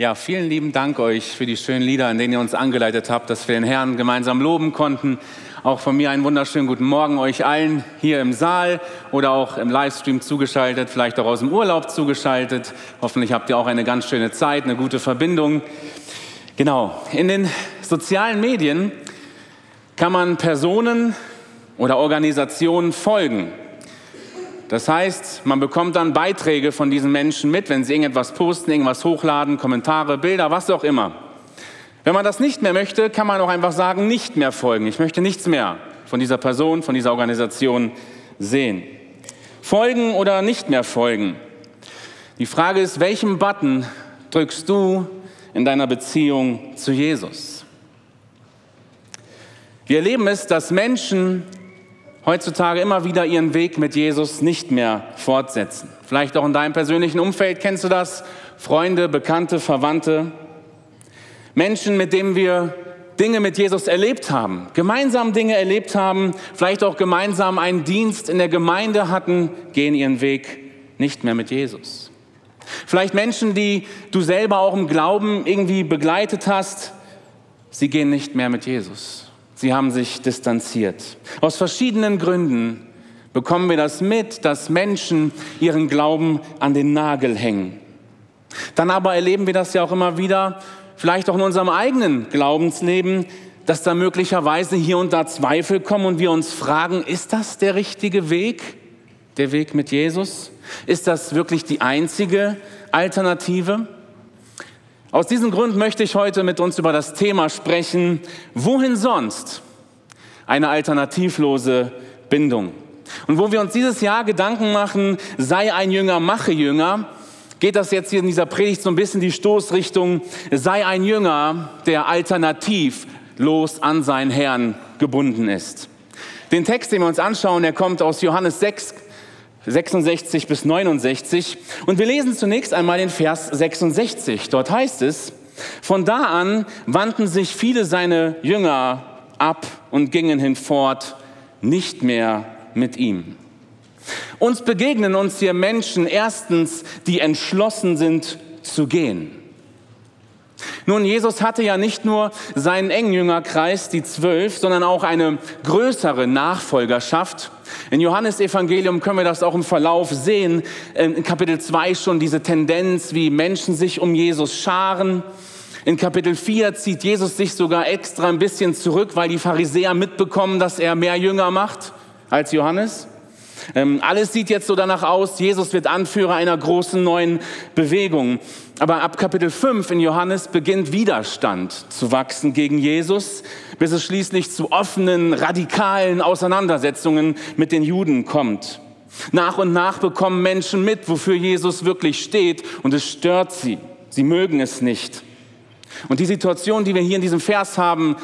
Ja, vielen lieben Dank euch für die schönen Lieder, in denen ihr uns angeleitet habt, dass wir den Herrn gemeinsam loben konnten. Auch von mir einen wunderschönen guten Morgen euch allen hier im Saal oder auch im Livestream zugeschaltet, vielleicht auch aus dem Urlaub zugeschaltet. Hoffentlich habt ihr auch eine ganz schöne Zeit, eine gute Verbindung. Genau, in den sozialen Medien kann man Personen oder Organisationen folgen. Das heißt, man bekommt dann Beiträge von diesen Menschen mit, wenn sie irgendetwas posten, irgendwas hochladen, Kommentare, Bilder, was auch immer. Wenn man das nicht mehr möchte, kann man auch einfach sagen, nicht mehr folgen. Ich möchte nichts mehr von dieser Person, von dieser Organisation sehen. Folgen oder nicht mehr folgen. Die Frage ist, welchen Button drückst du in deiner Beziehung zu Jesus? Wir erleben es, dass Menschen heutzutage immer wieder ihren Weg mit Jesus nicht mehr fortsetzen. Vielleicht auch in deinem persönlichen Umfeld kennst du das. Freunde, Bekannte, Verwandte. Menschen, mit denen wir Dinge mit Jesus erlebt haben, gemeinsam Dinge erlebt haben, vielleicht auch gemeinsam einen Dienst in der Gemeinde hatten, gehen ihren Weg nicht mehr mit Jesus. Vielleicht Menschen, die du selber auch im Glauben irgendwie begleitet hast, sie gehen nicht mehr mit Jesus. Sie haben sich distanziert. Aus verschiedenen Gründen bekommen wir das mit, dass Menschen ihren Glauben an den Nagel hängen. Dann aber erleben wir das ja auch immer wieder, vielleicht auch in unserem eigenen Glaubensleben, dass da möglicherweise hier und da Zweifel kommen und wir uns fragen, ist das der richtige Weg, der Weg mit Jesus? Ist das wirklich die einzige Alternative? Aus diesem Grund möchte ich heute mit uns über das Thema sprechen, wohin sonst eine alternativlose Bindung. Und wo wir uns dieses Jahr Gedanken machen, sei ein Jünger, mache Jünger, geht das jetzt hier in dieser Predigt so ein bisschen die Stoßrichtung, sei ein Jünger, der alternativlos an seinen Herrn gebunden ist. Den Text, den wir uns anschauen, der kommt aus Johannes 6, 66 bis 69. Und wir lesen zunächst einmal den Vers 66. Dort heißt es, von da an wandten sich viele seine Jünger ab und gingen hinfort nicht mehr mit ihm. Uns begegnen uns hier Menschen erstens, die entschlossen sind zu gehen. Nun, Jesus hatte ja nicht nur seinen engen Jüngerkreis, die zwölf, sondern auch eine größere Nachfolgerschaft. In Johannes Evangelium können wir das auch im Verlauf sehen, in Kapitel 2 schon diese Tendenz, wie Menschen sich um Jesus scharen. In Kapitel 4 zieht Jesus sich sogar extra ein bisschen zurück, weil die Pharisäer mitbekommen, dass er mehr Jünger macht als Johannes. Ähm, alles sieht jetzt so danach aus, Jesus wird Anführer einer großen neuen Bewegung. Aber ab Kapitel 5 in Johannes beginnt Widerstand zu wachsen gegen Jesus, bis es schließlich zu offenen, radikalen Auseinandersetzungen mit den Juden kommt. Nach und nach bekommen Menschen mit, wofür Jesus wirklich steht, und es stört sie. Sie mögen es nicht. Und die Situation, die wir hier in diesem Vers haben,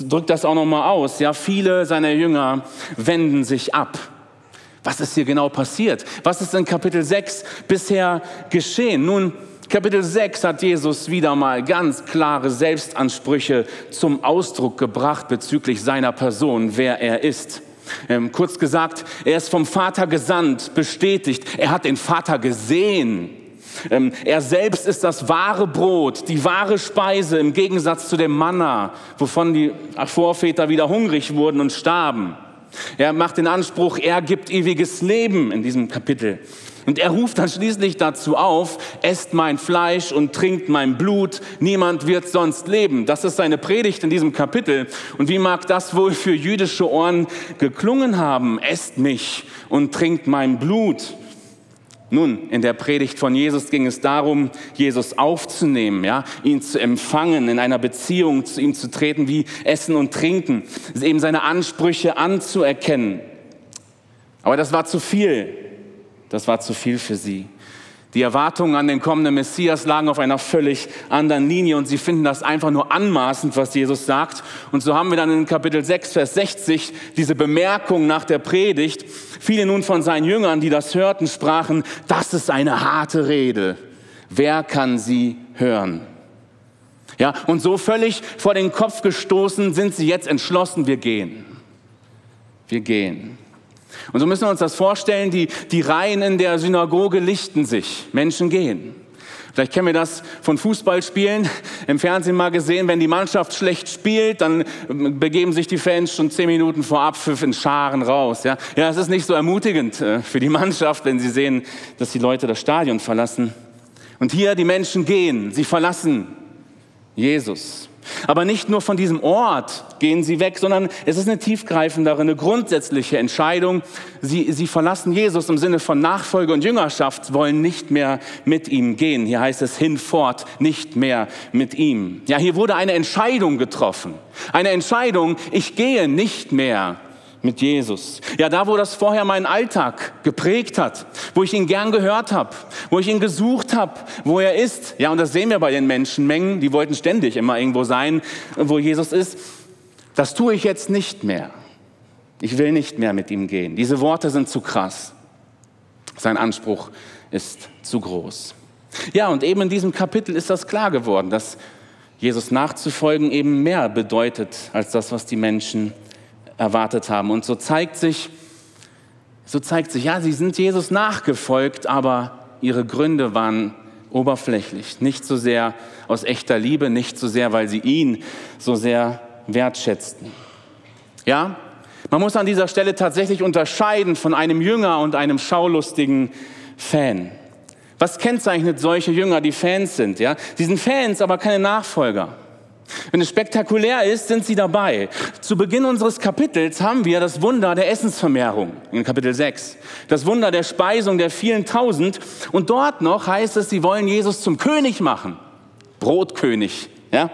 drückt das auch nochmal aus. Ja, viele seiner Jünger wenden sich ab. Was ist hier genau passiert? Was ist in Kapitel 6 bisher geschehen? Nun, Kapitel 6 hat Jesus wieder mal ganz klare Selbstansprüche zum Ausdruck gebracht bezüglich seiner Person, wer er ist. Ähm, kurz gesagt, er ist vom Vater gesandt, bestätigt, er hat den Vater gesehen. Ähm, er selbst ist das wahre Brot, die wahre Speise im Gegensatz zu dem Manna, wovon die Vorväter wieder hungrig wurden und starben. Er macht den Anspruch, er gibt ewiges Leben in diesem Kapitel. Und er ruft dann schließlich dazu auf, esst mein Fleisch und trinkt mein Blut, niemand wird sonst leben. Das ist seine Predigt in diesem Kapitel. Und wie mag das wohl für jüdische Ohren geklungen haben? Esst mich und trinkt mein Blut. Nun, in der Predigt von Jesus ging es darum, Jesus aufzunehmen, ja, ihn zu empfangen, in einer Beziehung zu ihm zu treten, wie Essen und Trinken, eben seine Ansprüche anzuerkennen. Aber das war zu viel. Das war zu viel für sie. Die Erwartungen an den kommenden Messias lagen auf einer völlig anderen Linie und sie finden das einfach nur anmaßend, was Jesus sagt. Und so haben wir dann in Kapitel 6, Vers 60 diese Bemerkung nach der Predigt. Viele nun von seinen Jüngern, die das hörten, sprachen, das ist eine harte Rede. Wer kann sie hören? Ja, und so völlig vor den Kopf gestoßen sind sie jetzt entschlossen, wir gehen. Wir gehen. Und so müssen wir uns das vorstellen, die, die Reihen in der Synagoge lichten sich, Menschen gehen. Vielleicht kennen wir das von Fußballspielen. Im Fernsehen mal gesehen, wenn die Mannschaft schlecht spielt, dann begeben sich die Fans schon zehn Minuten vor Abpfiff in Scharen raus. Ja, ja ist nicht so ermutigend äh, für die Mannschaft, wenn sie sehen, dass die Leute das Stadion verlassen. Und hier die Menschen gehen, sie verlassen Jesus. Aber nicht nur von diesem Ort gehen sie weg, sondern es ist eine tiefgreifendere, eine grundsätzliche Entscheidung. Sie, sie verlassen Jesus im Sinne von Nachfolge und Jüngerschaft, wollen nicht mehr mit ihm gehen. Hier heißt es hinfort, nicht mehr mit ihm. Ja, hier wurde eine Entscheidung getroffen. Eine Entscheidung, ich gehe nicht mehr mit Jesus. Ja, da, wo das vorher meinen Alltag geprägt hat, wo ich ihn gern gehört habe, wo ich ihn gesucht habe, wo er ist. Ja, und das sehen wir bei den Menschenmengen, die wollten ständig immer irgendwo sein, wo Jesus ist. Das tue ich jetzt nicht mehr. Ich will nicht mehr mit ihm gehen. Diese Worte sind zu krass. Sein Anspruch ist zu groß. Ja, und eben in diesem Kapitel ist das klar geworden, dass Jesus nachzufolgen eben mehr bedeutet als das, was die Menschen erwartet haben. Und so zeigt sich, so zeigt sich, ja, sie sind Jesus nachgefolgt, aber ihre Gründe waren oberflächlich. Nicht so sehr aus echter Liebe, nicht so sehr, weil sie ihn so sehr wertschätzten. Ja, man muss an dieser Stelle tatsächlich unterscheiden von einem Jünger und einem schaulustigen Fan. Was kennzeichnet solche Jünger, die Fans sind? Ja, sie sind Fans, aber keine Nachfolger. Wenn es spektakulär ist, sind sie dabei. Zu Beginn unseres Kapitels haben wir das Wunder der Essensvermehrung in Kapitel 6. Das Wunder der Speisung der vielen Tausend. Und dort noch heißt es, sie wollen Jesus zum König machen. Brotkönig. Ja?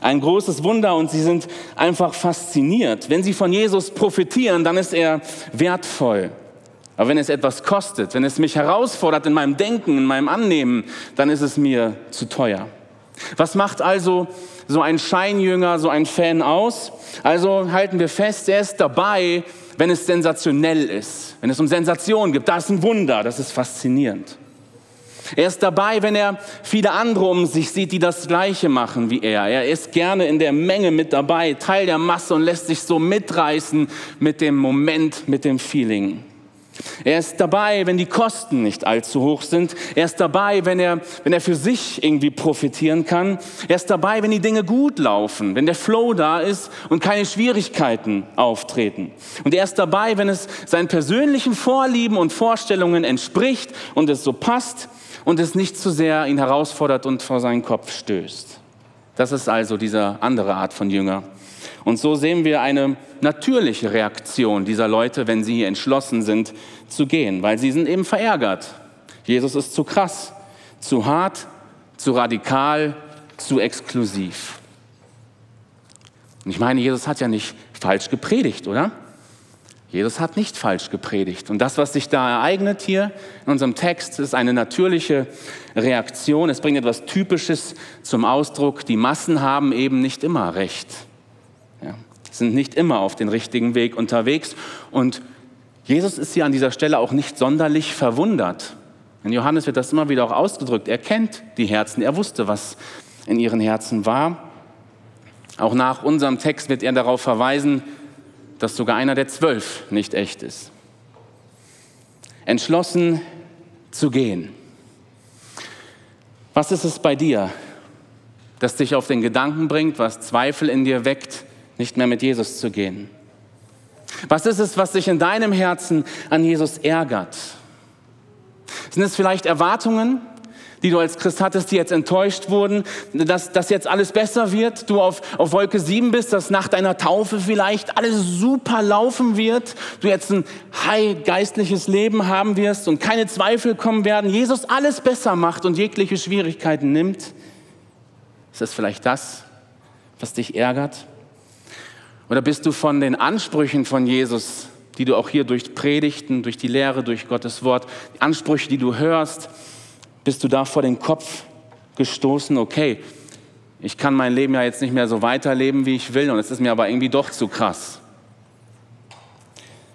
Ein großes Wunder und sie sind einfach fasziniert. Wenn sie von Jesus profitieren, dann ist er wertvoll. Aber wenn es etwas kostet, wenn es mich herausfordert in meinem Denken, in meinem Annehmen, dann ist es mir zu teuer. Was macht also so ein Scheinjünger, so ein Fan aus? Also halten wir fest, er ist dabei, wenn es sensationell ist, wenn es um Sensation gibt. Das ist ein Wunder, das ist faszinierend. Er ist dabei, wenn er viele andere um sich sieht, die das Gleiche machen wie er. Er ist gerne in der Menge mit dabei, Teil der Masse und lässt sich so mitreißen mit dem Moment, mit dem Feeling. Er ist dabei, wenn die Kosten nicht allzu hoch sind. Er ist dabei, wenn er, wenn er für sich irgendwie profitieren kann. Er ist dabei, wenn die Dinge gut laufen, wenn der Flow da ist und keine Schwierigkeiten auftreten. Und er ist dabei, wenn es seinen persönlichen Vorlieben und Vorstellungen entspricht und es so passt und es nicht zu sehr ihn herausfordert und vor seinen Kopf stößt. Das ist also diese andere Art von Jünger. Und so sehen wir eine natürliche Reaktion dieser Leute, wenn sie hier entschlossen sind zu gehen, weil sie sind eben verärgert. Jesus ist zu krass, zu hart, zu radikal, zu exklusiv. Und ich meine, Jesus hat ja nicht falsch gepredigt, oder? Jesus hat nicht falsch gepredigt. Und das, was sich da ereignet hier in unserem Text, ist eine natürliche Reaktion. Es bringt etwas Typisches zum Ausdruck. Die Massen haben eben nicht immer recht sind nicht immer auf den richtigen Weg unterwegs. Und Jesus ist hier an dieser Stelle auch nicht sonderlich verwundert. In Johannes wird das immer wieder auch ausgedrückt. Er kennt die Herzen, er wusste, was in ihren Herzen war. Auch nach unserem Text wird er darauf verweisen, dass sogar einer der zwölf nicht echt ist. Entschlossen zu gehen. Was ist es bei dir, das dich auf den Gedanken bringt, was Zweifel in dir weckt, nicht mehr mit Jesus zu gehen? Was ist es, was dich in deinem Herzen an Jesus ärgert? Sind es vielleicht Erwartungen, die du als Christ hattest, die jetzt enttäuscht wurden, dass, dass jetzt alles besser wird, du auf, auf Wolke 7 bist, dass nach deiner Taufe vielleicht alles super laufen wird, du jetzt ein high geistliches Leben haben wirst und keine Zweifel kommen werden, Jesus alles besser macht und jegliche Schwierigkeiten nimmt? Ist es vielleicht das, was dich ärgert? Oder bist du von den Ansprüchen von Jesus, die du auch hier durch Predigten, durch die Lehre, durch Gottes Wort, die Ansprüche, die du hörst, bist du da vor den Kopf gestoßen, okay, ich kann mein Leben ja jetzt nicht mehr so weiterleben, wie ich will, und es ist mir aber irgendwie doch zu krass.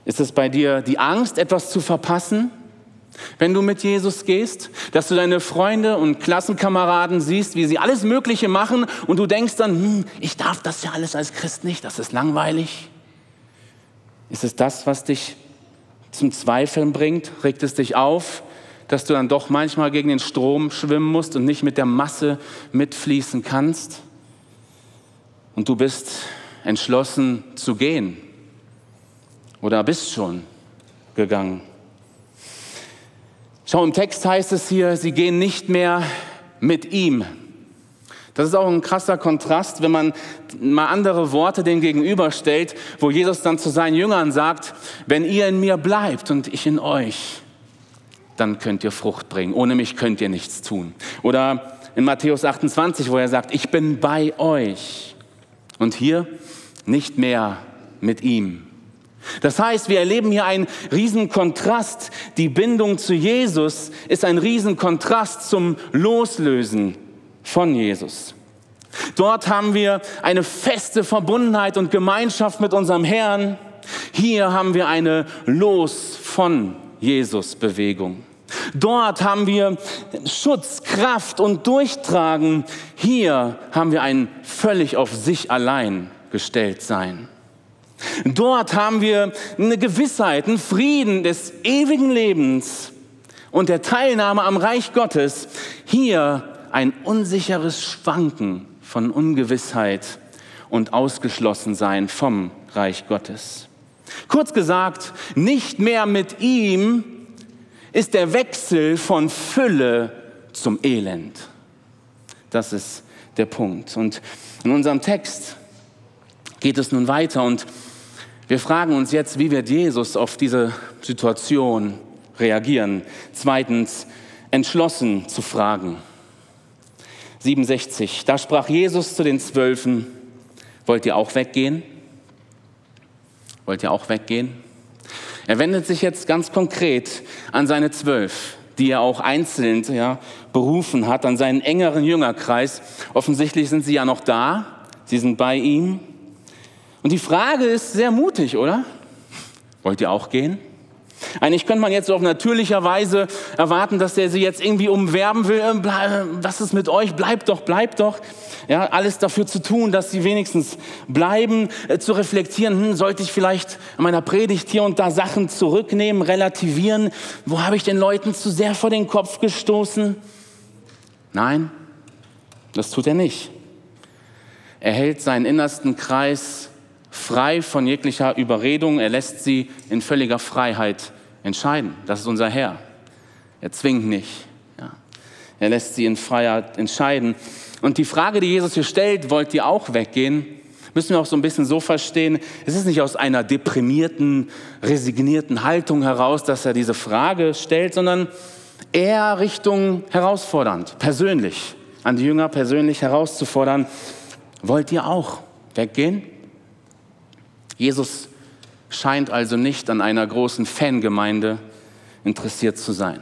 Ist es bei dir die Angst, etwas zu verpassen? Wenn du mit Jesus gehst, dass du deine Freunde und Klassenkameraden siehst, wie sie alles Mögliche machen und du denkst dann, hm, ich darf das ja alles als Christ nicht, das ist langweilig. Ist es das, was dich zum Zweifeln bringt? Regt es dich auf, dass du dann doch manchmal gegen den Strom schwimmen musst und nicht mit der Masse mitfließen kannst? Und du bist entschlossen zu gehen oder bist schon gegangen. Schau, im Text heißt es hier, sie gehen nicht mehr mit ihm. Das ist auch ein krasser Kontrast, wenn man mal andere Worte dem gegenüberstellt, wo Jesus dann zu seinen Jüngern sagt, wenn ihr in mir bleibt und ich in euch, dann könnt ihr Frucht bringen. Ohne mich könnt ihr nichts tun. Oder in Matthäus 28, wo er sagt, ich bin bei euch. Und hier nicht mehr mit ihm. Das heißt, wir erleben hier einen riesen Kontrast. Die Bindung zu Jesus ist ein riesen Kontrast zum Loslösen von Jesus. Dort haben wir eine feste Verbundenheit und Gemeinschaft mit unserem Herrn. Hier haben wir eine Los von Jesus Bewegung. Dort haben wir Schutz, Kraft und Durchtragen. Hier haben wir ein völlig auf sich allein gestellt sein. Dort haben wir eine Gewissheit, einen Frieden des ewigen Lebens und der Teilnahme am Reich Gottes. Hier ein unsicheres Schwanken von Ungewissheit und Ausgeschlossensein vom Reich Gottes. Kurz gesagt, nicht mehr mit ihm ist der Wechsel von Fülle zum Elend. Das ist der Punkt. Und in unserem Text geht es nun weiter und wir fragen uns jetzt, wie wird Jesus auf diese Situation reagieren? Zweitens, entschlossen zu fragen. 67. Da sprach Jesus zu den Zwölfen, wollt ihr auch weggehen? Wollt ihr auch weggehen? Er wendet sich jetzt ganz konkret an seine Zwölf, die er auch einzeln ja, berufen hat, an seinen engeren Jüngerkreis. Offensichtlich sind sie ja noch da, sie sind bei ihm. Und die Frage ist sehr mutig, oder? Wollt ihr auch gehen? Eigentlich könnte man jetzt auf natürlicher Weise erwarten, dass der sie jetzt irgendwie umwerben will. Äh, was ist mit euch? Bleibt doch, bleibt doch. Ja, alles dafür zu tun, dass sie wenigstens bleiben, äh, zu reflektieren. Hm, sollte ich vielleicht an meiner Predigt hier und da Sachen zurücknehmen, relativieren? Wo habe ich den Leuten zu sehr vor den Kopf gestoßen? Nein, das tut er nicht. Er hält seinen innersten Kreis frei von jeglicher Überredung. Er lässt sie in völliger Freiheit entscheiden. Das ist unser Herr. Er zwingt nicht. Ja. Er lässt sie in Freiheit entscheiden. Und die Frage, die Jesus hier stellt, wollt ihr auch weggehen? Müssen wir auch so ein bisschen so verstehen, es ist nicht aus einer deprimierten, resignierten Haltung heraus, dass er diese Frage stellt, sondern eher Richtung herausfordernd, persönlich, an die Jünger persönlich herauszufordern. Wollt ihr auch weggehen? Jesus scheint also nicht an einer großen Fangemeinde interessiert zu sein.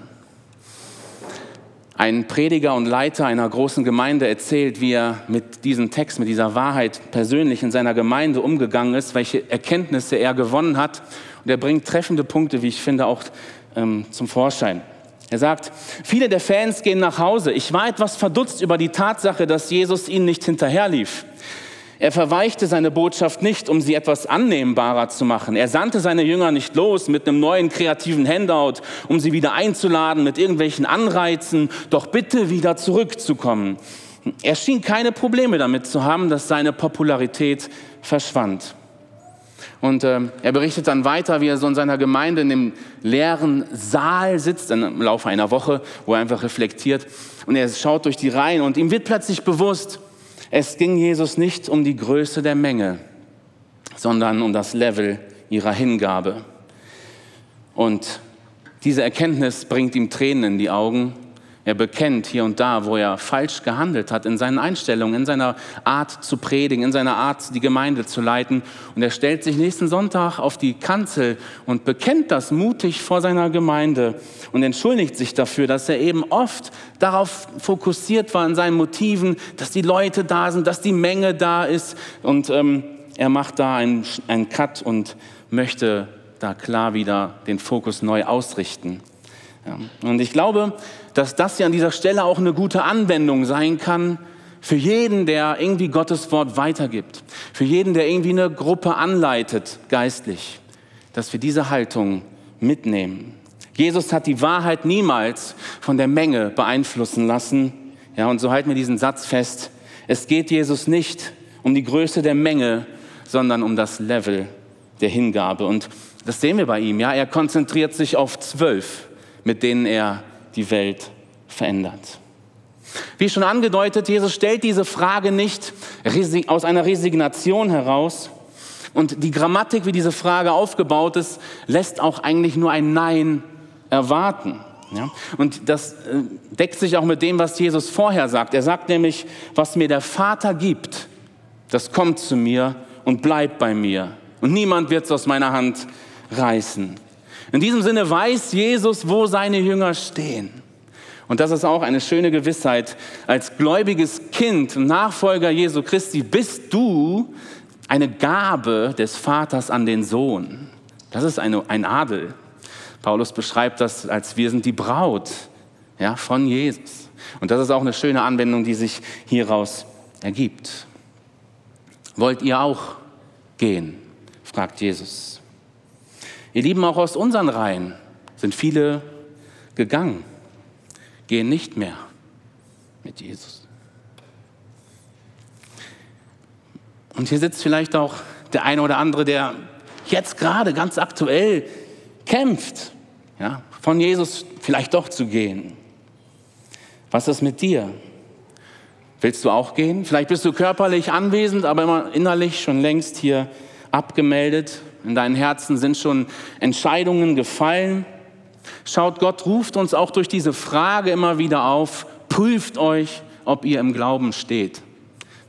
Ein Prediger und Leiter einer großen Gemeinde erzählt, wie er mit diesem Text, mit dieser Wahrheit persönlich in seiner Gemeinde umgegangen ist, welche Erkenntnisse er gewonnen hat. Und er bringt treffende Punkte, wie ich finde, auch ähm, zum Vorschein. Er sagt, viele der Fans gehen nach Hause. Ich war etwas verdutzt über die Tatsache, dass Jesus ihnen nicht hinterherlief. Er verweichte seine Botschaft nicht, um sie etwas annehmbarer zu machen. Er sandte seine Jünger nicht los mit einem neuen kreativen Handout, um sie wieder einzuladen mit irgendwelchen Anreizen, doch bitte wieder zurückzukommen. Er schien keine Probleme damit zu haben, dass seine Popularität verschwand. Und äh, er berichtet dann weiter, wie er so in seiner Gemeinde in dem leeren Saal sitzt, im Laufe einer Woche, wo er einfach reflektiert. Und er schaut durch die Reihen und ihm wird plötzlich bewusst, es ging Jesus nicht um die Größe der Menge, sondern um das Level ihrer Hingabe. Und diese Erkenntnis bringt ihm Tränen in die Augen. Er bekennt hier und da, wo er falsch gehandelt hat, in seinen Einstellungen, in seiner Art zu predigen, in seiner Art, die Gemeinde zu leiten. Und er stellt sich nächsten Sonntag auf die Kanzel und bekennt das mutig vor seiner Gemeinde und entschuldigt sich dafür, dass er eben oft darauf fokussiert war in seinen Motiven, dass die Leute da sind, dass die Menge da ist. Und ähm, er macht da einen, einen Cut und möchte da klar wieder den Fokus neu ausrichten. Ja. Und ich glaube, dass das hier an dieser Stelle auch eine gute Anwendung sein kann für jeden, der irgendwie Gottes Wort weitergibt, für jeden, der irgendwie eine Gruppe anleitet, geistlich, dass wir diese Haltung mitnehmen. Jesus hat die Wahrheit niemals von der Menge beeinflussen lassen. Ja, und so halten wir diesen Satz fest. Es geht Jesus nicht um die Größe der Menge, sondern um das Level der Hingabe. Und das sehen wir bei ihm. Ja, er konzentriert sich auf zwölf, mit denen er die Welt verändert. Wie schon angedeutet, Jesus stellt diese Frage nicht aus einer Resignation heraus. Und die Grammatik, wie diese Frage aufgebaut ist, lässt auch eigentlich nur ein Nein erwarten. Ja? Und das äh, deckt sich auch mit dem, was Jesus vorher sagt. Er sagt nämlich, was mir der Vater gibt, das kommt zu mir und bleibt bei mir. Und niemand wird es aus meiner Hand reißen. In diesem Sinne weiß Jesus, wo seine Jünger stehen. Und das ist auch eine schöne Gewissheit. Als gläubiges Kind, Nachfolger Jesu Christi, bist du eine Gabe des Vaters an den Sohn. Das ist eine, ein Adel. Paulus beschreibt das als wir sind die Braut ja, von Jesus. Und das ist auch eine schöne Anwendung, die sich hieraus ergibt. Wollt ihr auch gehen? fragt Jesus. Ihr Lieben, auch aus unseren Reihen sind viele gegangen gehen nicht mehr mit Jesus. Und hier sitzt vielleicht auch der eine oder andere, der jetzt gerade ganz aktuell kämpft, ja, von Jesus vielleicht doch zu gehen. Was ist mit dir? Willst du auch gehen? Vielleicht bist du körperlich anwesend, aber immer innerlich schon längst hier abgemeldet. In deinen Herzen sind schon Entscheidungen gefallen. Schaut, Gott ruft uns auch durch diese Frage immer wieder auf, prüft euch, ob ihr im Glauben steht.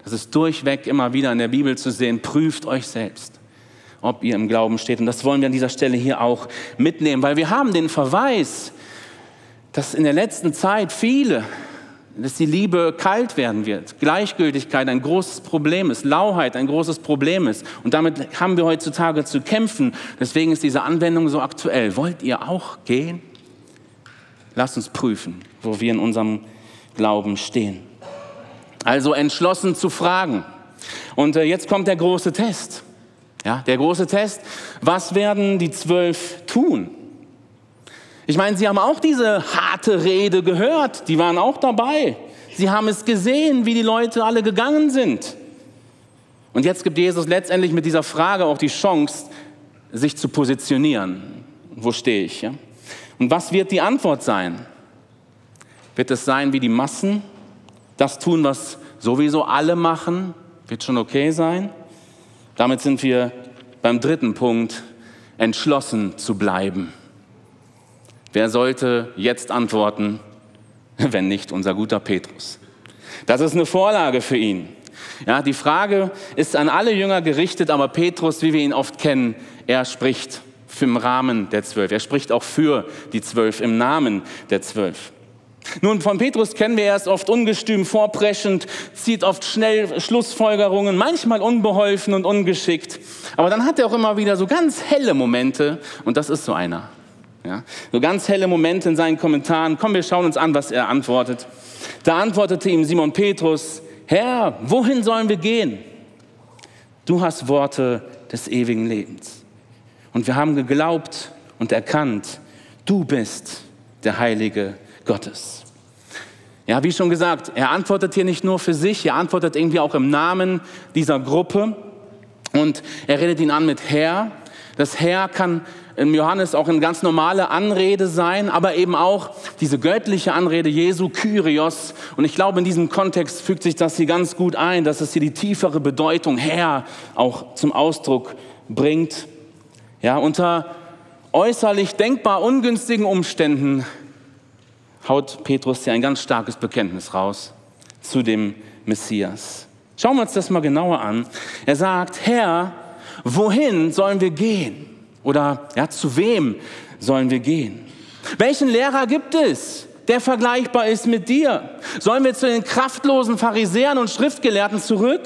Das ist durchweg immer wieder in der Bibel zu sehen, prüft euch selbst, ob ihr im Glauben steht. Und das wollen wir an dieser Stelle hier auch mitnehmen, weil wir haben den Verweis, dass in der letzten Zeit viele, dass die Liebe kalt werden wird, Gleichgültigkeit ein großes Problem ist, Lauheit ein großes Problem ist. Und damit haben wir heutzutage zu kämpfen. Deswegen ist diese Anwendung so aktuell. Wollt ihr auch gehen? Lasst uns prüfen, wo wir in unserem Glauben stehen. Also entschlossen zu fragen. Und äh, jetzt kommt der große Test. Ja, der große Test. Was werden die zwölf tun? Ich meine, sie haben auch diese harte Rede gehört. Die waren auch dabei. Sie haben es gesehen, wie die Leute alle gegangen sind. Und jetzt gibt Jesus letztendlich mit dieser Frage auch die Chance, sich zu positionieren. Wo stehe ich? Ja? Und was wird die Antwort sein? Wird es sein wie die Massen? Das tun, was sowieso alle machen? Wird schon okay sein? Damit sind wir beim dritten Punkt, entschlossen zu bleiben. Wer sollte jetzt antworten, wenn nicht unser guter Petrus? Das ist eine Vorlage für ihn. Ja, die Frage ist an alle Jünger gerichtet, aber Petrus, wie wir ihn oft kennen, er spricht im Rahmen der Zwölf. Er spricht auch für die Zwölf, im Namen der Zwölf. Nun, von Petrus kennen wir erst oft ungestüm, vorpreschend, zieht oft schnell Schlussfolgerungen, manchmal unbeholfen und ungeschickt. Aber dann hat er auch immer wieder so ganz helle Momente und das ist so einer. Ja? So ganz helle Momente in seinen Kommentaren. Komm, wir schauen uns an, was er antwortet. Da antwortete ihm Simon Petrus, Herr, wohin sollen wir gehen? Du hast Worte des ewigen Lebens. Und wir haben geglaubt und erkannt, du bist der Heilige Gottes. Ja, wie schon gesagt, er antwortet hier nicht nur für sich, er antwortet irgendwie auch im Namen dieser Gruppe. Und er redet ihn an mit Herr. Das Herr kann im Johannes auch eine ganz normale Anrede sein, aber eben auch diese göttliche Anrede Jesu, Kyrios. Und ich glaube, in diesem Kontext fügt sich das hier ganz gut ein, dass es hier die tiefere Bedeutung Herr auch zum Ausdruck bringt. Ja, unter äußerlich denkbar ungünstigen Umständen haut Petrus hier ein ganz starkes Bekenntnis raus zu dem Messias. Schauen wir uns das mal genauer an. Er sagt, Herr, wohin sollen wir gehen? Oder ja, zu wem sollen wir gehen? Welchen Lehrer gibt es, der vergleichbar ist mit dir? Sollen wir zu den kraftlosen Pharisäern und Schriftgelehrten zurück?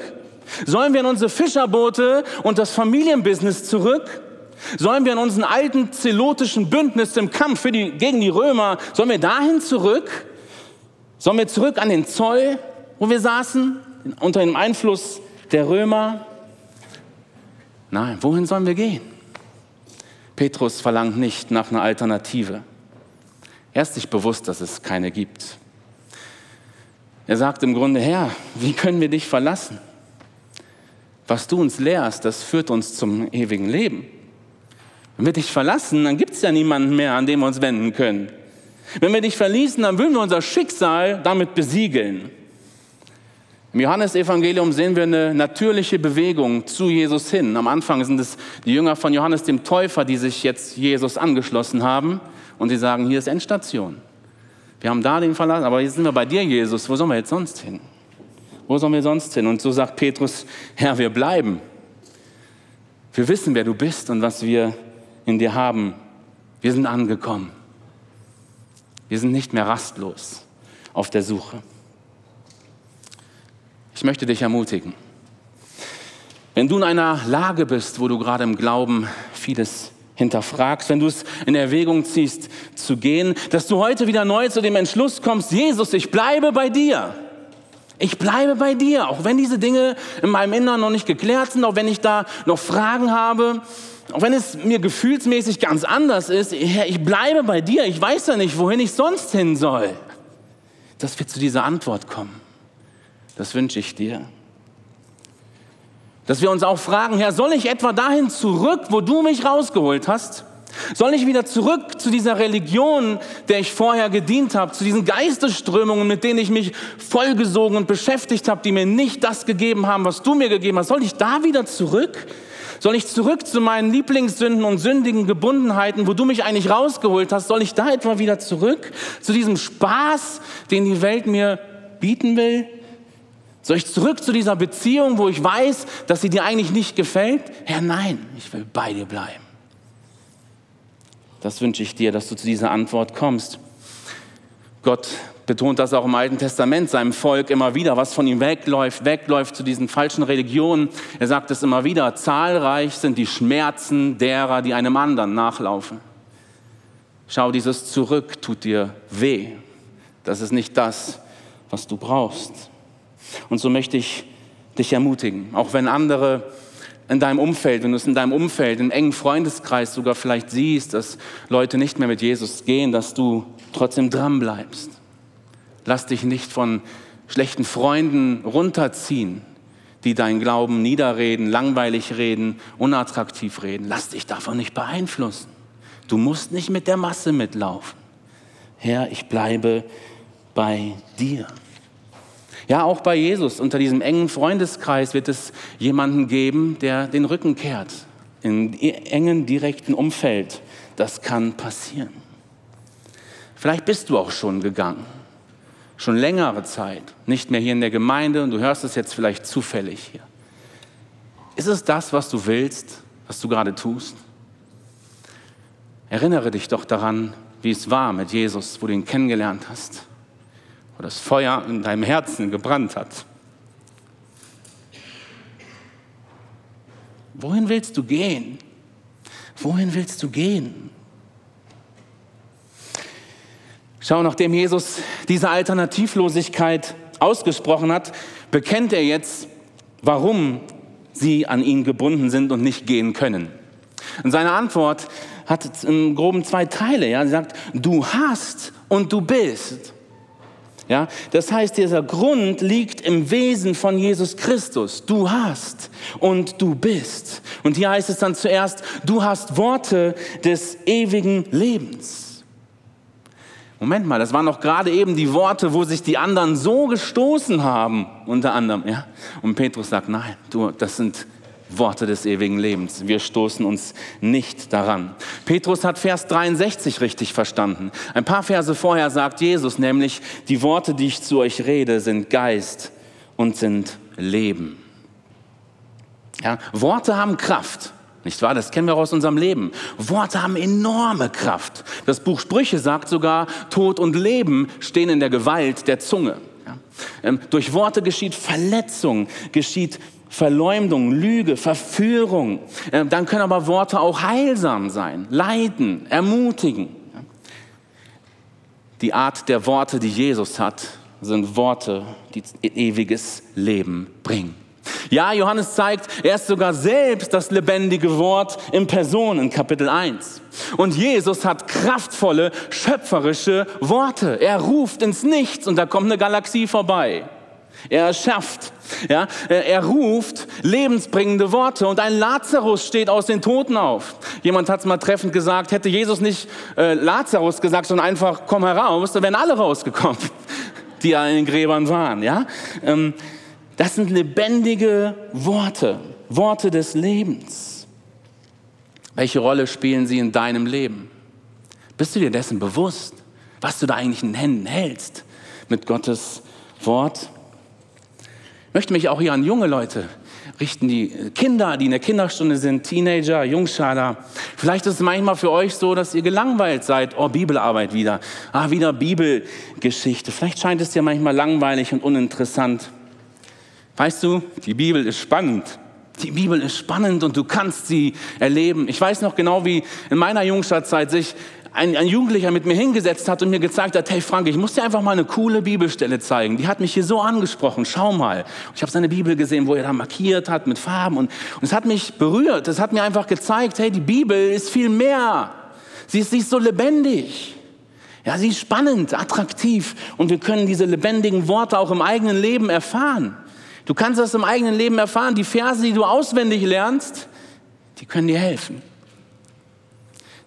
Sollen wir in unsere Fischerboote und das Familienbusiness zurück? Sollen wir in unseren alten zelotischen Bündnis im Kampf die, gegen die Römer, sollen wir dahin zurück? Sollen wir zurück an den Zoll, wo wir saßen, unter dem Einfluss der Römer? Nein, wohin sollen wir gehen? Petrus verlangt nicht nach einer Alternative. Er ist sich bewusst, dass es keine gibt. Er sagt im Grunde, Herr, wie können wir dich verlassen? Was du uns lehrst, das führt uns zum ewigen Leben. Wenn wir dich verlassen, dann gibt es ja niemanden mehr, an dem wir uns wenden können. Wenn wir dich verließen, dann würden wir unser Schicksal damit besiegeln. Im Johannesevangelium sehen wir eine natürliche Bewegung zu Jesus hin. Am Anfang sind es die Jünger von Johannes dem Täufer, die sich jetzt Jesus angeschlossen haben und sie sagen, hier ist Endstation. Wir haben da den verlassen, aber jetzt sind wir bei dir, Jesus. Wo sollen wir jetzt sonst hin? Wo sollen wir sonst hin? Und so sagt Petrus, Herr, wir bleiben. Wir wissen, wer du bist und was wir in dir haben. Wir sind angekommen. Wir sind nicht mehr rastlos auf der Suche. Ich möchte dich ermutigen. Wenn du in einer Lage bist, wo du gerade im Glauben vieles hinterfragst, wenn du es in Erwägung ziehst zu gehen, dass du heute wieder neu zu dem Entschluss kommst, Jesus, ich bleibe bei dir. Ich bleibe bei dir, auch wenn diese Dinge in meinem Inneren noch nicht geklärt sind, auch wenn ich da noch Fragen habe, auch wenn es mir gefühlsmäßig ganz anders ist. Ich bleibe bei dir, ich weiß ja nicht, wohin ich sonst hin soll. Dass wir zu dieser Antwort kommen, das wünsche ich dir. Dass wir uns auch fragen, Herr, soll ich etwa dahin zurück, wo du mich rausgeholt hast? Soll ich wieder zurück zu dieser Religion, der ich vorher gedient habe, zu diesen Geistesströmungen, mit denen ich mich vollgesogen und beschäftigt habe, die mir nicht das gegeben haben, was du mir gegeben hast? Soll ich da wieder zurück? Soll ich zurück zu meinen Lieblingssünden und sündigen Gebundenheiten, wo du mich eigentlich rausgeholt hast? Soll ich da etwa wieder zurück zu diesem Spaß, den die Welt mir bieten will? Soll ich zurück zu dieser Beziehung, wo ich weiß, dass sie dir eigentlich nicht gefällt? Herr, nein, ich will bei dir bleiben. Das wünsche ich dir, dass du zu dieser Antwort kommst. Gott betont das auch im Alten Testament seinem Volk immer wieder, was von ihm wegläuft, wegläuft zu diesen falschen Religionen. Er sagt es immer wieder, zahlreich sind die Schmerzen derer, die einem anderen nachlaufen. Schau, dieses Zurück tut dir weh. Das ist nicht das, was du brauchst. Und so möchte ich dich ermutigen, auch wenn andere in deinem Umfeld, wenn du es in deinem Umfeld, im engen Freundeskreis sogar vielleicht siehst, dass Leute nicht mehr mit Jesus gehen, dass du trotzdem dran bleibst. Lass dich nicht von schlechten Freunden runterziehen, die deinen Glauben niederreden, langweilig reden, unattraktiv reden. Lass dich davon nicht beeinflussen. Du musst nicht mit der Masse mitlaufen. Herr, ich bleibe bei dir. Ja, auch bei Jesus, unter diesem engen Freundeskreis wird es jemanden geben, der den Rücken kehrt. Im engen, direkten Umfeld. Das kann passieren. Vielleicht bist du auch schon gegangen. Schon längere Zeit. Nicht mehr hier in der Gemeinde und du hörst es jetzt vielleicht zufällig hier. Ist es das, was du willst, was du gerade tust? Erinnere dich doch daran, wie es war mit Jesus, wo du ihn kennengelernt hast wo das Feuer in deinem Herzen gebrannt hat. Wohin willst du gehen? Wohin willst du gehen? Schau, nachdem Jesus diese Alternativlosigkeit ausgesprochen hat, bekennt er jetzt, warum sie an ihn gebunden sind und nicht gehen können. Und seine Antwort hat im groben zwei Teile. Ja. Sie sagt, du hast und du bist. Ja, das heißt, dieser Grund liegt im Wesen von Jesus Christus. Du hast und du bist. Und hier heißt es dann zuerst, du hast Worte des ewigen Lebens. Moment mal, das waren doch gerade eben die Worte, wo sich die anderen so gestoßen haben, unter anderem, ja. Und Petrus sagt, nein, du, das sind Worte des ewigen Lebens. Wir stoßen uns nicht daran. Petrus hat Vers 63 richtig verstanden. Ein paar Verse vorher sagt Jesus nämlich, die Worte, die ich zu euch rede, sind Geist und sind Leben. Ja, Worte haben Kraft. Nicht wahr? Das kennen wir aus unserem Leben. Worte haben enorme Kraft. Das Buch Sprüche sagt sogar, Tod und Leben stehen in der Gewalt der Zunge. Ja? Ähm, durch Worte geschieht Verletzung, geschieht Verleumdung, Lüge, Verführung. Äh, dann können aber Worte auch heilsam sein, leiten, ermutigen. Die Art der Worte, die Jesus hat, sind Worte, die ewiges Leben bringen. Ja, Johannes zeigt, er ist sogar selbst das lebendige Wort in Person in Kapitel 1. Und Jesus hat kraftvolle, schöpferische Worte. Er ruft ins Nichts und da kommt eine Galaxie vorbei. Er erschafft, ja, er ruft lebensbringende Worte und ein Lazarus steht aus den Toten auf. Jemand hat es mal treffend gesagt, hätte Jesus nicht äh, Lazarus gesagt, sondern einfach komm heraus, dann wären alle rausgekommen, die ja in den Gräbern waren. Ja, ähm, das sind lebendige Worte, Worte des Lebens. Welche Rolle spielen sie in deinem Leben? Bist du dir dessen bewusst, was du da eigentlich in den Händen hältst mit Gottes Wort? Möchte mich auch hier an junge Leute richten, die Kinder, die in der Kinderstunde sind, Teenager, Jungschader. Vielleicht ist es manchmal für euch so, dass ihr gelangweilt seid. Oh, Bibelarbeit wieder. Ah, wieder Bibelgeschichte. Vielleicht scheint es dir manchmal langweilig und uninteressant. Weißt du, die Bibel ist spannend. Die Bibel ist spannend und du kannst sie erleben. Ich weiß noch genau, wie in meiner Jungstadtzeit sich ein, ein, Jugendlicher mit mir hingesetzt hat und mir gezeigt hat, hey Frank, ich muss dir einfach mal eine coole Bibelstelle zeigen. Die hat mich hier so angesprochen, schau mal. Und ich habe seine Bibel gesehen, wo er da markiert hat mit Farben und, und es hat mich berührt. Es hat mir einfach gezeigt, hey, die Bibel ist viel mehr. Sie ist, ist so lebendig. Ja, sie ist spannend, attraktiv und wir können diese lebendigen Worte auch im eigenen Leben erfahren. Du kannst das im eigenen Leben erfahren. Die Verse, die du auswendig lernst, die können dir helfen.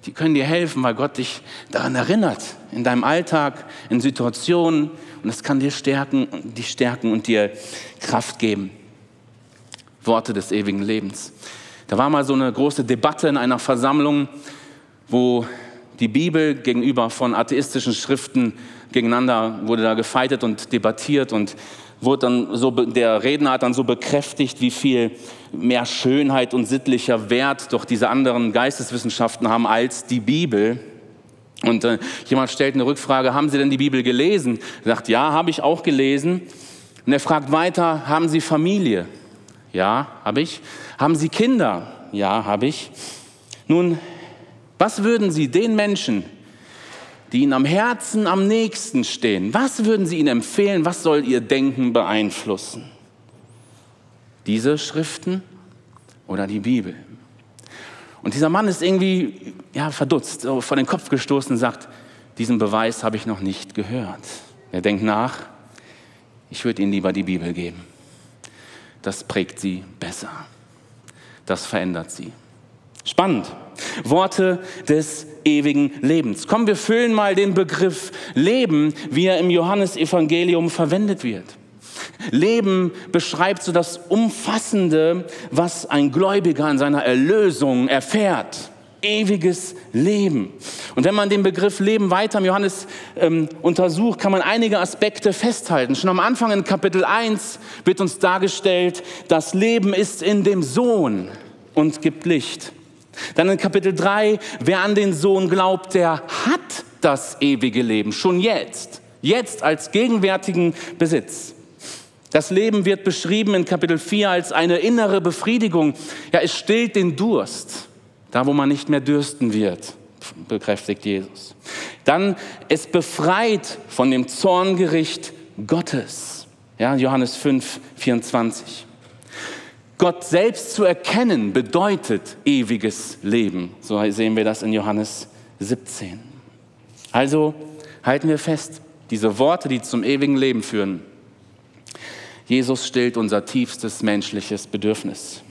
Die können dir helfen, weil Gott dich daran erinnert, in deinem Alltag, in Situationen. Und es kann dir stärken, dich stärken und dir Kraft geben. Worte des ewigen Lebens. Da war mal so eine große Debatte in einer Versammlung, wo die Bibel gegenüber von atheistischen Schriften gegeneinander wurde da gefeitet und debattiert und wurde dann so, der Redner hat dann so bekräftigt, wie viel mehr Schönheit und sittlicher Wert doch diese anderen Geisteswissenschaften haben als die Bibel. Und äh, jemand stellt eine Rückfrage, haben Sie denn die Bibel gelesen? Er sagt, ja, habe ich auch gelesen. Und er fragt weiter, haben Sie Familie? Ja, habe ich. Haben Sie Kinder? Ja, habe ich. Nun, was würden Sie den Menschen, die Ihnen am Herzen am nächsten stehen, was würden Sie ihnen empfehlen? Was soll Ihr Denken beeinflussen? Diese Schriften oder die Bibel? Und dieser Mann ist irgendwie ja, verdutzt, so vor den Kopf gestoßen und sagt, diesen Beweis habe ich noch nicht gehört. Er denkt nach, ich würde Ihnen lieber die Bibel geben. Das prägt Sie besser. Das verändert Sie. Spannend. Worte des ewigen Lebens. Komm, wir füllen mal den Begriff Leben, wie er im Johannesevangelium verwendet wird. Leben beschreibt so das Umfassende, was ein Gläubiger in seiner Erlösung erfährt. Ewiges Leben. Und wenn man den Begriff Leben weiter im Johannes ähm, untersucht, kann man einige Aspekte festhalten. Schon am Anfang in Kapitel 1 wird uns dargestellt, das Leben ist in dem Sohn und gibt Licht. Dann in Kapitel 3, wer an den Sohn glaubt, der hat das ewige Leben, schon jetzt, jetzt als gegenwärtigen Besitz. Das Leben wird beschrieben in Kapitel 4 als eine innere Befriedigung. Ja, es stillt den Durst, da wo man nicht mehr dürsten wird, bekräftigt Jesus. Dann, es befreit von dem Zorngericht Gottes. Ja, Johannes 5, 24. Gott selbst zu erkennen bedeutet ewiges Leben. So sehen wir das in Johannes 17. Also halten wir fest, diese Worte, die zum ewigen Leben führen. Jesus stillt unser tiefstes menschliches Bedürfnis.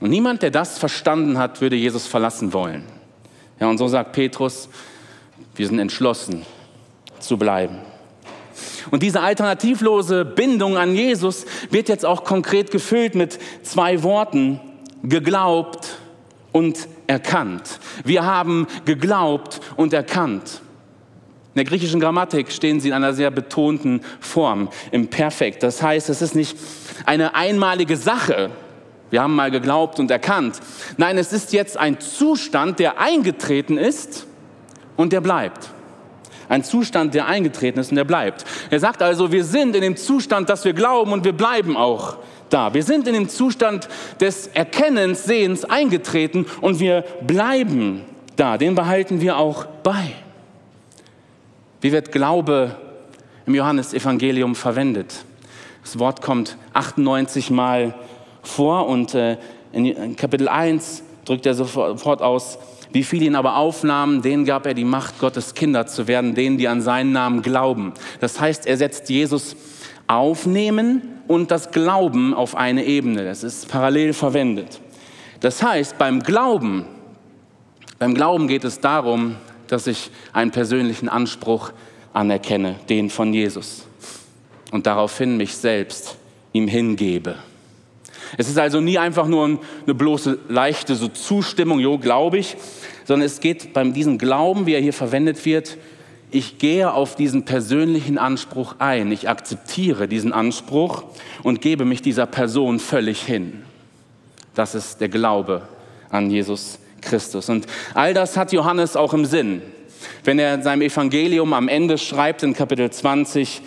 Und niemand, der das verstanden hat, würde Jesus verlassen wollen. Ja, und so sagt Petrus, wir sind entschlossen zu bleiben. Und diese alternativlose Bindung an Jesus wird jetzt auch konkret gefüllt mit zwei Worten, geglaubt und erkannt. Wir haben geglaubt und erkannt. In der griechischen Grammatik stehen sie in einer sehr betonten Form, im Perfekt. Das heißt, es ist nicht eine einmalige Sache. Wir haben mal geglaubt und erkannt. Nein, es ist jetzt ein Zustand, der eingetreten ist und der bleibt. Ein Zustand, der eingetreten ist und der bleibt. Er sagt also, wir sind in dem Zustand, dass wir glauben und wir bleiben auch da. Wir sind in dem Zustand des Erkennens, Sehens eingetreten und wir bleiben da. Den behalten wir auch bei. Wie wird Glaube im Johannesevangelium verwendet? Das Wort kommt 98 Mal vor und äh, in Kapitel 1 drückt er sofort aus, wie viele ihn aber aufnahmen, denen gab er die Macht, Gottes Kinder zu werden, denen, die an seinen Namen glauben. Das heißt, er setzt Jesus aufnehmen und das Glauben auf eine Ebene. Das ist parallel verwendet. Das heißt, beim Glauben, beim Glauben geht es darum, dass ich einen persönlichen Anspruch anerkenne, den von Jesus, und daraufhin mich selbst ihm hingebe. Es ist also nie einfach nur eine bloße leichte so Zustimmung, jo, glaube ich, sondern es geht beim diesem Glauben, wie er hier verwendet wird, ich gehe auf diesen persönlichen Anspruch ein, ich akzeptiere diesen Anspruch und gebe mich dieser Person völlig hin. Das ist der Glaube an Jesus Christus. Und all das hat Johannes auch im Sinn. Wenn er in seinem Evangelium am Ende schreibt in Kapitel 20,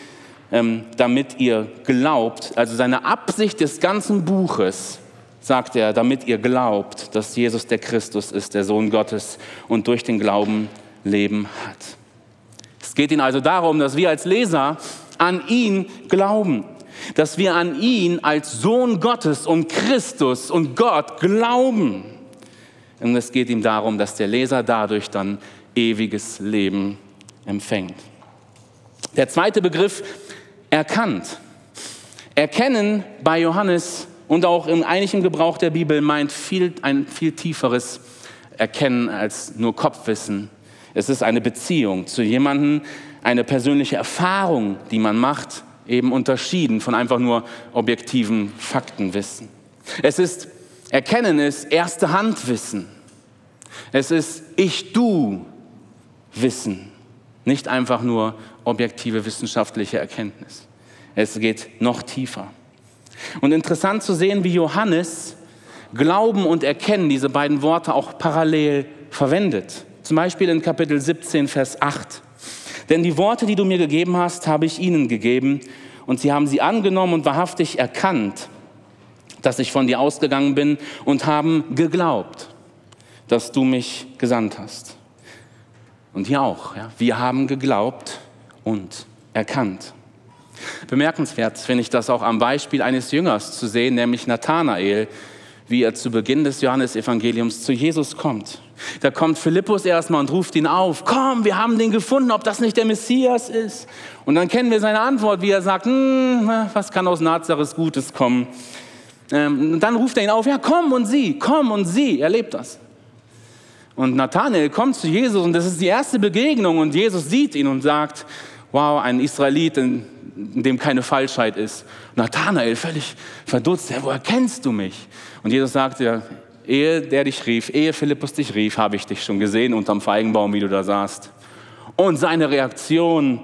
ähm, damit ihr glaubt, also seine Absicht des ganzen Buches, sagt er, damit ihr glaubt, dass Jesus der Christus ist, der Sohn Gottes und durch den Glauben Leben hat. Es geht ihm also darum, dass wir als Leser an ihn glauben, dass wir an ihn als Sohn Gottes und Christus und Gott glauben. Und es geht ihm darum, dass der Leser dadurch dann ewiges Leben empfängt. Der zweite Begriff, erkannt. Erkennen bei Johannes und auch im eigentlichen Gebrauch der Bibel meint viel, ein viel tieferes Erkennen als nur Kopfwissen. Es ist eine Beziehung zu jemandem, eine persönliche Erfahrung, die man macht, eben unterschieden von einfach nur objektiven Faktenwissen. Es ist, Erkennen ist erste Handwissen. Es ist Ich-Du-Wissen, nicht einfach nur objektive wissenschaftliche Erkenntnis. Es geht noch tiefer. Und interessant zu sehen, wie Johannes Glauben und Erkennen, diese beiden Worte auch parallel verwendet. Zum Beispiel in Kapitel 17, Vers 8. Denn die Worte, die du mir gegeben hast, habe ich ihnen gegeben und sie haben sie angenommen und wahrhaftig erkannt, dass ich von dir ausgegangen bin und haben geglaubt, dass du mich gesandt hast. Und hier auch, ja, wir haben geglaubt und erkannt. Bemerkenswert finde ich das auch am Beispiel eines Jüngers zu sehen, nämlich Nathanael, wie er zu Beginn des Johannesevangeliums zu Jesus kommt. Da kommt Philippus erstmal und ruft ihn auf, komm, wir haben den gefunden, ob das nicht der Messias ist. Und dann kennen wir seine Antwort, wie er sagt, hm, was kann aus Nazareth Gutes kommen? Ähm, und dann ruft er ihn auf, ja, komm und sieh, komm und sieh, er lebt das. Und Nathanael kommt zu Jesus und das ist die erste Begegnung und Jesus sieht ihn und sagt, wow, ein Israelit, in, dem keine Falschheit ist. Nathanael völlig verdutzt, ja, woher kennst du mich? Und Jesus sagt ja, ehe der dich rief, ehe Philippus dich rief, habe ich dich schon gesehen unterm Feigenbaum, wie du da saßt. Und seine Reaktion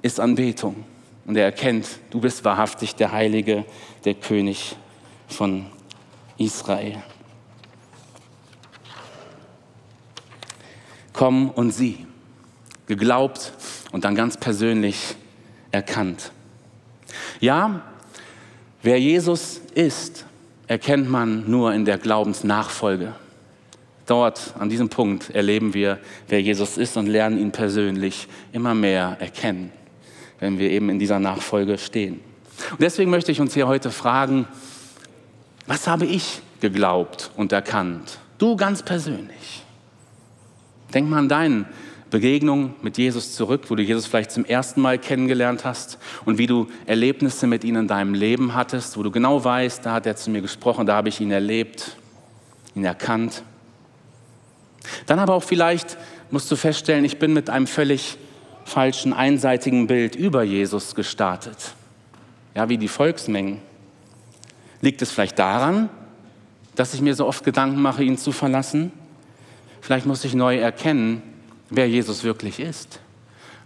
ist Anbetung. Und er erkennt, du bist wahrhaftig der Heilige, der König von Israel. Komm und sieh geglaubt und dann ganz persönlich erkannt. Ja, wer Jesus ist, erkennt man nur in der Glaubensnachfolge. Dort, an diesem Punkt, erleben wir, wer Jesus ist und lernen ihn persönlich immer mehr erkennen, wenn wir eben in dieser Nachfolge stehen. Und deswegen möchte ich uns hier heute fragen, was habe ich geglaubt und erkannt? Du ganz persönlich. Denk mal an deinen Begegnung mit Jesus zurück, wo du Jesus vielleicht zum ersten Mal kennengelernt hast und wie du Erlebnisse mit ihm in deinem Leben hattest, wo du genau weißt, da hat er zu mir gesprochen, da habe ich ihn erlebt, ihn erkannt. Dann aber auch vielleicht musst du feststellen, ich bin mit einem völlig falschen, einseitigen Bild über Jesus gestartet. Ja, wie die Volksmengen. Liegt es vielleicht daran, dass ich mir so oft Gedanken mache, ihn zu verlassen? Vielleicht muss ich neu erkennen, wer Jesus wirklich ist.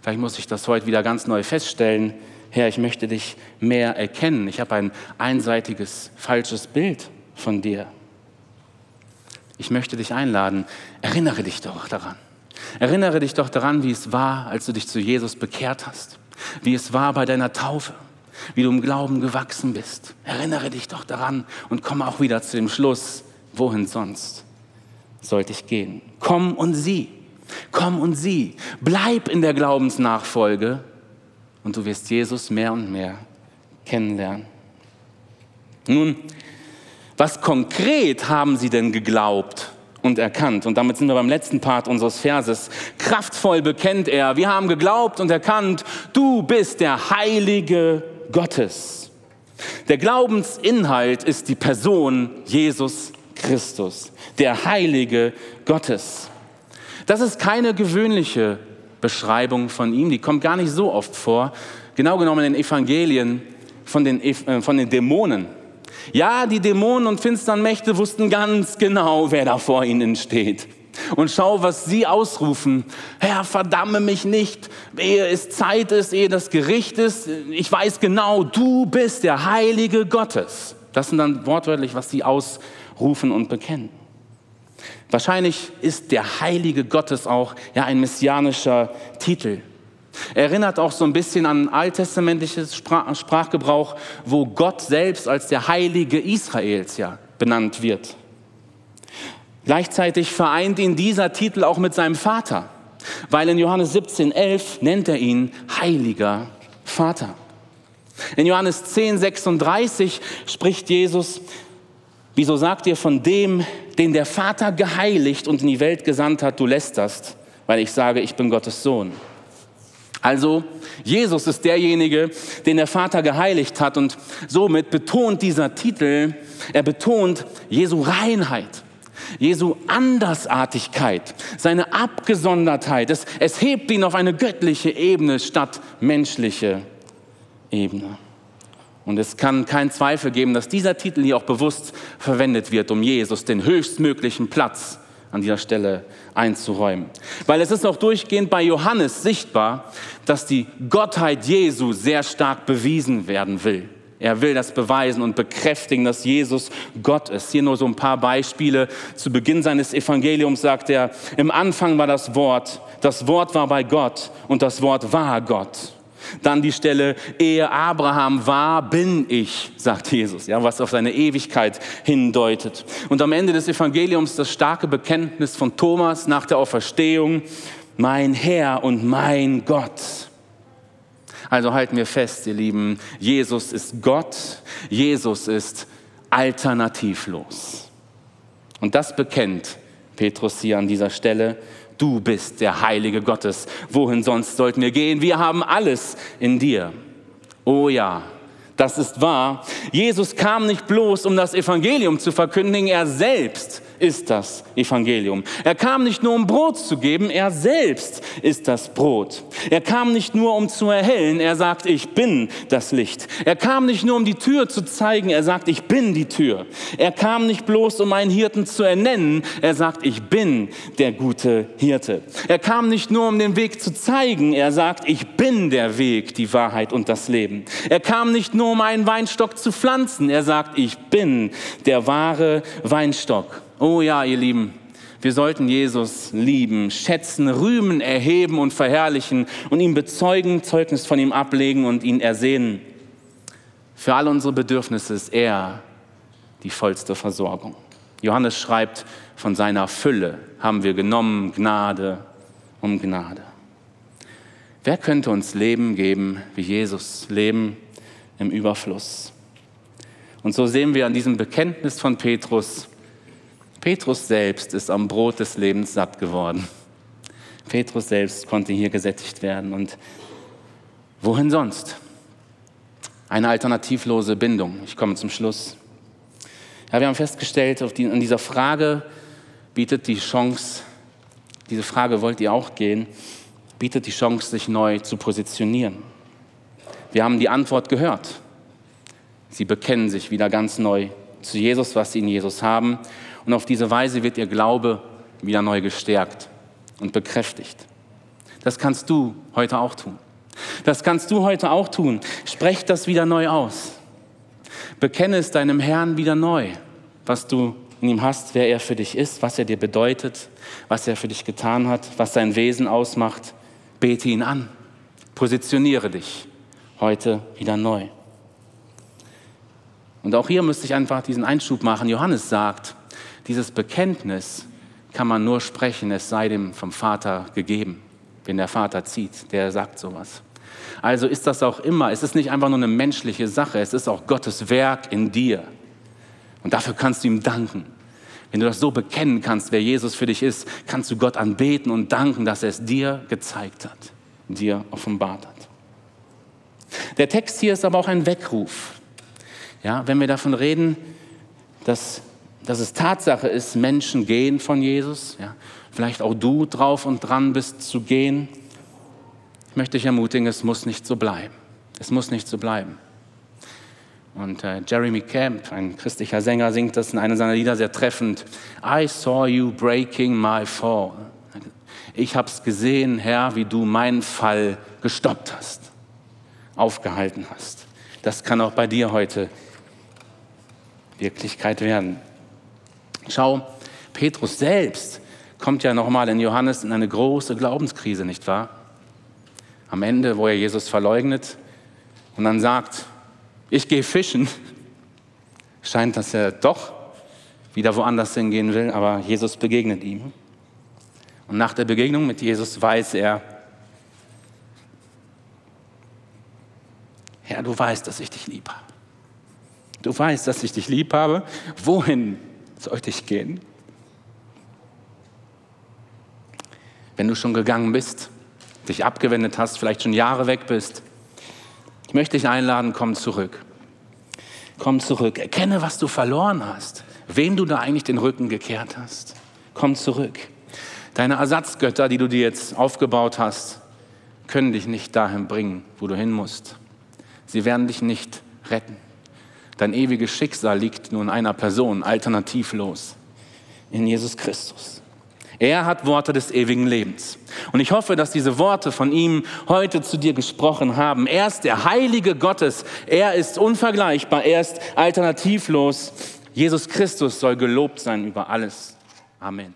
Vielleicht muss ich das heute wieder ganz neu feststellen. Herr, ich möchte dich mehr erkennen. Ich habe ein einseitiges, falsches Bild von dir. Ich möchte dich einladen. Erinnere dich doch daran. Erinnere dich doch daran, wie es war, als du dich zu Jesus bekehrt hast. Wie es war bei deiner Taufe. Wie du im Glauben gewachsen bist. Erinnere dich doch daran und komm auch wieder zu dem Schluss. Wohin sonst sollte ich gehen? Komm und sieh. Komm und sieh, bleib in der Glaubensnachfolge und du wirst Jesus mehr und mehr kennenlernen. Nun, Was konkret haben sie denn geglaubt und erkannt? Und damit sind wir beim letzten Part unseres Verses. Kraftvoll bekennt er, wir haben geglaubt und erkannt, du bist der Heilige Gottes. Der Glaubensinhalt ist die Person Jesus Christus, der Heilige Gottes. Das ist keine gewöhnliche Beschreibung von ihm, die kommt gar nicht so oft vor. Genau genommen in den Evangelien von den, äh, von den Dämonen. Ja, die Dämonen und finsteren Mächte wussten ganz genau, wer da vor ihnen steht. Und schau, was sie ausrufen. Herr, verdamme mich nicht, ehe es Zeit ist, ehe das Gericht ist. Ich weiß genau, du bist der Heilige Gottes. Das sind dann wortwörtlich, was sie ausrufen und bekennen. Wahrscheinlich ist der Heilige Gottes auch ja ein messianischer Titel. Erinnert auch so ein bisschen an alttestamentliches Sprachgebrauch, wo Gott selbst als der Heilige Israels ja benannt wird. Gleichzeitig vereint ihn dieser Titel auch mit seinem Vater, weil in Johannes 17, 11 nennt er ihn Heiliger Vater. In Johannes 10, 36 spricht Jesus, wieso sagt ihr von dem, den der Vater geheiligt und in die Welt gesandt hat, du lästerst, weil ich sage, ich bin Gottes Sohn. Also Jesus ist derjenige, den der Vater geheiligt hat und somit betont dieser Titel, er betont Jesu Reinheit, Jesu Andersartigkeit, seine Abgesondertheit. Es, es hebt ihn auf eine göttliche Ebene statt menschliche Ebene. Und es kann keinen Zweifel geben, dass dieser Titel hier auch bewusst verwendet wird, um Jesus den höchstmöglichen Platz an dieser Stelle einzuräumen. Weil es ist auch durchgehend bei Johannes sichtbar, dass die Gottheit Jesu sehr stark bewiesen werden will. Er will das beweisen und bekräftigen, dass Jesus Gott ist. Hier nur so ein paar Beispiele. Zu Beginn seines Evangeliums sagt er, im Anfang war das Wort, das Wort war bei Gott und das Wort war Gott. Dann die Stelle, ehe Abraham war, bin ich, sagt Jesus, ja, was auf seine Ewigkeit hindeutet. Und am Ende des Evangeliums das starke Bekenntnis von Thomas nach der Auferstehung, mein Herr und mein Gott. Also halten wir fest, ihr Lieben, Jesus ist Gott, Jesus ist alternativlos. Und das bekennt Petrus hier an dieser Stelle Du bist der Heilige Gottes. Wohin sonst sollten wir gehen? Wir haben alles in dir. Oh ja, das ist wahr. Jesus kam nicht bloß, um das Evangelium zu verkündigen, er selbst ist das Evangelium. Er kam nicht nur, um Brot zu geben, er selbst ist das Brot. Er kam nicht nur, um zu erhellen, er sagt, ich bin das Licht. Er kam nicht nur, um die Tür zu zeigen, er sagt, ich bin die Tür. Er kam nicht bloß, um einen Hirten zu ernennen, er sagt, ich bin der gute Hirte. Er kam nicht nur, um den Weg zu zeigen, er sagt, ich bin der Weg, die Wahrheit und das Leben. Er kam nicht nur, um einen Weinstock zu pflanzen, er sagt, ich bin der wahre Weinstock. Oh ja, ihr Lieben, wir sollten Jesus lieben, schätzen, rühmen, erheben und verherrlichen und ihm bezeugen, Zeugnis von ihm ablegen und ihn ersehnen. Für all unsere Bedürfnisse ist er die vollste Versorgung. Johannes schreibt, von seiner Fülle haben wir genommen Gnade um Gnade. Wer könnte uns Leben geben wie Jesus, Leben im Überfluss? Und so sehen wir an diesem Bekenntnis von Petrus, Petrus selbst ist am Brot des Lebens satt geworden. Petrus selbst konnte hier gesättigt werden. Und wohin sonst? Eine alternativlose Bindung. Ich komme zum Schluss. Ja, wir haben festgestellt, auf die, an dieser Frage bietet die Chance, diese Frage wollt ihr auch gehen, bietet die Chance, sich neu zu positionieren. Wir haben die Antwort gehört. Sie bekennen sich wieder ganz neu zu Jesus, was sie in Jesus haben und auf diese Weise wird ihr Glaube wieder neu gestärkt und bekräftigt. Das kannst du heute auch tun. Das kannst du heute auch tun. Sprech das wieder neu aus. Bekenne es deinem Herrn wieder neu, was du in ihm hast, wer er für dich ist, was er dir bedeutet, was er für dich getan hat, was sein Wesen ausmacht. Bete ihn an. Positioniere dich heute wieder neu. Und auch hier müsste ich einfach diesen Einschub machen. Johannes sagt, dieses Bekenntnis kann man nur sprechen, es sei dem vom Vater gegeben. Wenn der Vater zieht, der sagt sowas. Also ist das auch immer, es ist nicht einfach nur eine menschliche Sache, es ist auch Gottes Werk in dir. Und dafür kannst du ihm danken. Wenn du das so bekennen kannst, wer Jesus für dich ist, kannst du Gott anbeten und danken, dass er es dir gezeigt hat, dir offenbart hat. Der Text hier ist aber auch ein Weckruf. Ja, wenn wir davon reden, dass, dass es Tatsache ist, Menschen gehen von Jesus, ja, vielleicht auch du drauf und dran bist zu gehen, ich möchte dich ermutigen, es muss nicht so bleiben. Es muss nicht so bleiben. Und äh, Jeremy Camp, ein christlicher Sänger, singt das in einem seiner Lieder sehr treffend. I saw you breaking my fall. Ich habe es gesehen, Herr, wie du meinen Fall gestoppt hast, aufgehalten hast. Das kann auch bei dir heute Wirklichkeit werden. Schau, Petrus selbst kommt ja nochmal in Johannes in eine große Glaubenskrise, nicht wahr? Am Ende, wo er Jesus verleugnet und dann sagt, ich gehe fischen, scheint, dass er doch wieder woanders hingehen will, aber Jesus begegnet ihm. Und nach der Begegnung mit Jesus weiß er, Herr, du weißt, dass ich dich lieb habe. Du weißt, dass ich dich lieb habe. Wohin sollte ich gehen? Wenn du schon gegangen bist, dich abgewendet hast, vielleicht schon Jahre weg bist, ich möchte dich einladen, komm zurück. Komm zurück. Erkenne, was du verloren hast. Wem du da eigentlich den Rücken gekehrt hast. Komm zurück. Deine Ersatzgötter, die du dir jetzt aufgebaut hast, können dich nicht dahin bringen, wo du hin musst. Sie werden dich nicht retten. Dein ewiges Schicksal liegt nur in einer Person, alternativlos, in Jesus Christus. Er hat Worte des ewigen Lebens. Und ich hoffe, dass diese Worte von ihm heute zu dir gesprochen haben. Er ist der Heilige Gottes. Er ist unvergleichbar. Er ist alternativlos. Jesus Christus soll gelobt sein über alles. Amen.